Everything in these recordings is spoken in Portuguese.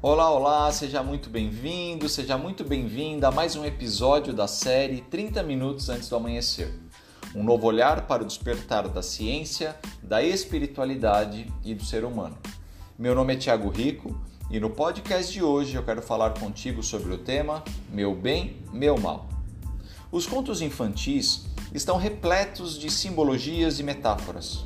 Olá, olá, seja muito bem-vindo, seja muito bem-vinda a mais um episódio da série 30 Minutos Antes do Amanhecer. Um novo olhar para o despertar da ciência, da espiritualidade e do ser humano. Meu nome é Tiago Rico e no podcast de hoje eu quero falar contigo sobre o tema Meu Bem, Meu Mal. Os contos infantis estão repletos de simbologias e metáforas.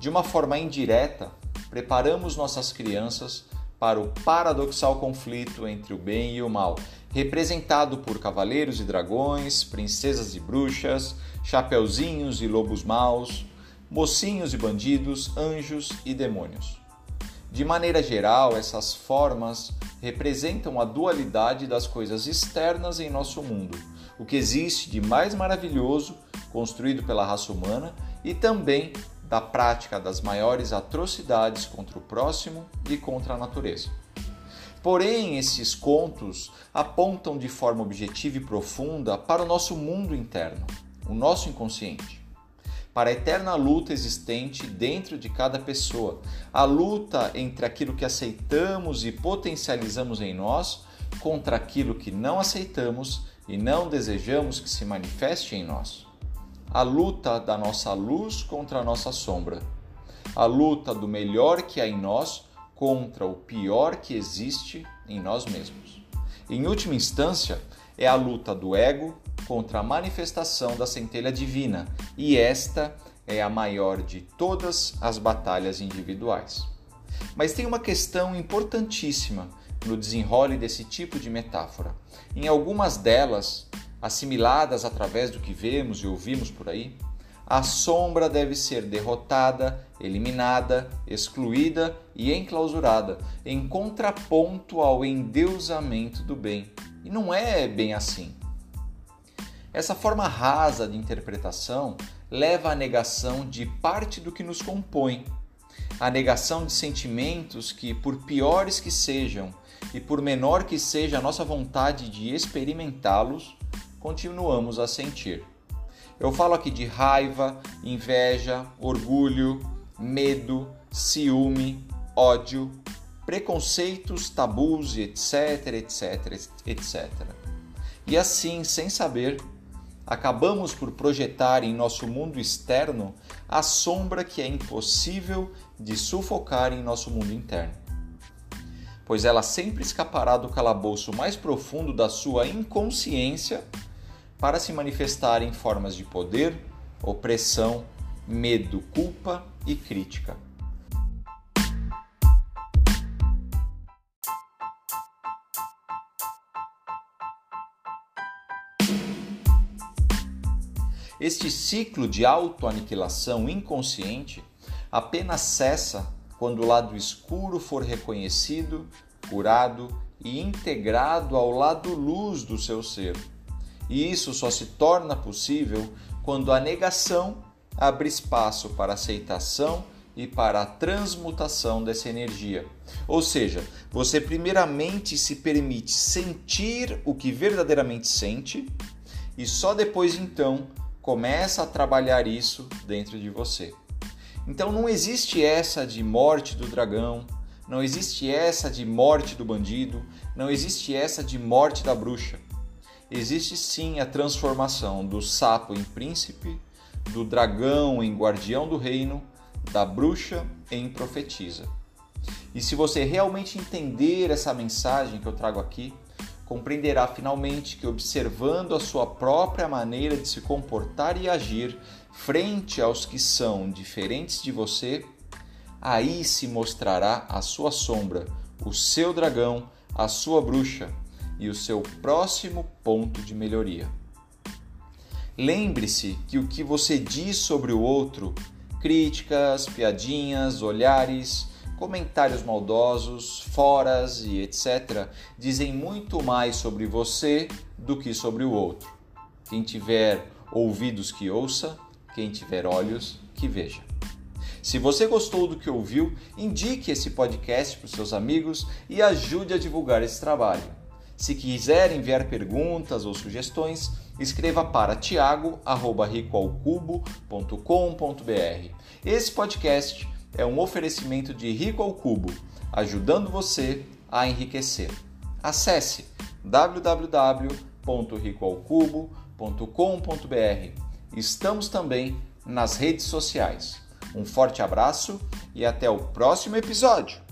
De uma forma indireta, preparamos nossas crianças para o paradoxal conflito entre o bem e o mal, representado por cavaleiros e dragões, princesas e bruxas, chapeuzinhos e lobos maus, mocinhos e bandidos, anjos e demônios. De maneira geral, essas formas representam a dualidade das coisas externas em nosso mundo, o que existe de mais maravilhoso construído pela raça humana e também da prática das maiores atrocidades contra o próximo e contra a natureza. Porém, esses contos apontam de forma objetiva e profunda para o nosso mundo interno, o nosso inconsciente para a eterna luta existente dentro de cada pessoa, a luta entre aquilo que aceitamos e potencializamos em nós contra aquilo que não aceitamos e não desejamos que se manifeste em nós. A luta da nossa luz contra a nossa sombra. A luta do melhor que há em nós contra o pior que existe em nós mesmos. Em última instância, é a luta do ego contra a manifestação da centelha divina, e esta é a maior de todas as batalhas individuais. Mas tem uma questão importantíssima no desenrole desse tipo de metáfora. Em algumas delas, assimiladas através do que vemos e ouvimos por aí, a sombra deve ser derrotada, eliminada, excluída e enclausurada, em contraponto ao endeusamento do bem. E não é bem assim. Essa forma rasa de interpretação leva à negação de parte do que nos compõe, à negação de sentimentos que, por piores que sejam e por menor que seja a nossa vontade de experimentá-los, continuamos a sentir. Eu falo aqui de raiva, inveja, orgulho, medo, ciúme, ódio, preconceitos, tabus, etc, etc, etc. E assim, sem saber, acabamos por projetar em nosso mundo externo a sombra que é impossível de sufocar em nosso mundo interno. Pois ela sempre escapará do calabouço mais profundo da sua inconsciência para se manifestar em formas de poder, opressão, medo, culpa e crítica. Este ciclo de autoaniquilação inconsciente apenas cessa quando o lado escuro for reconhecido, curado e integrado ao lado luz do seu ser. E isso só se torna possível quando a negação abre espaço para a aceitação e para a transmutação dessa energia. Ou seja, você primeiramente se permite sentir o que verdadeiramente sente e só depois então começa a trabalhar isso dentro de você. Então não existe essa de morte do dragão, não existe essa de morte do bandido, não existe essa de morte da bruxa. Existe sim a transformação do sapo em príncipe, do dragão em guardião do reino, da bruxa em profetisa. E se você realmente entender essa mensagem que eu trago aqui, compreenderá finalmente que, observando a sua própria maneira de se comportar e agir frente aos que são diferentes de você, aí se mostrará a sua sombra, o seu dragão, a sua bruxa e o seu próximo ponto de melhoria. Lembre-se que o que você diz sobre o outro, críticas, piadinhas, olhares, comentários maldosos, foras e etc., dizem muito mais sobre você do que sobre o outro. Quem tiver ouvidos que ouça, quem tiver olhos que veja. Se você gostou do que ouviu, indique esse podcast para os seus amigos e ajude a divulgar esse trabalho. Se quiser enviar perguntas ou sugestões, escreva para tiago@ricoalcubo.com.br. Esse podcast é um oferecimento de Rico ao Cubo, ajudando você a enriquecer. Acesse www.ricoalcubo.com.br. Estamos também nas redes sociais. Um forte abraço e até o próximo episódio!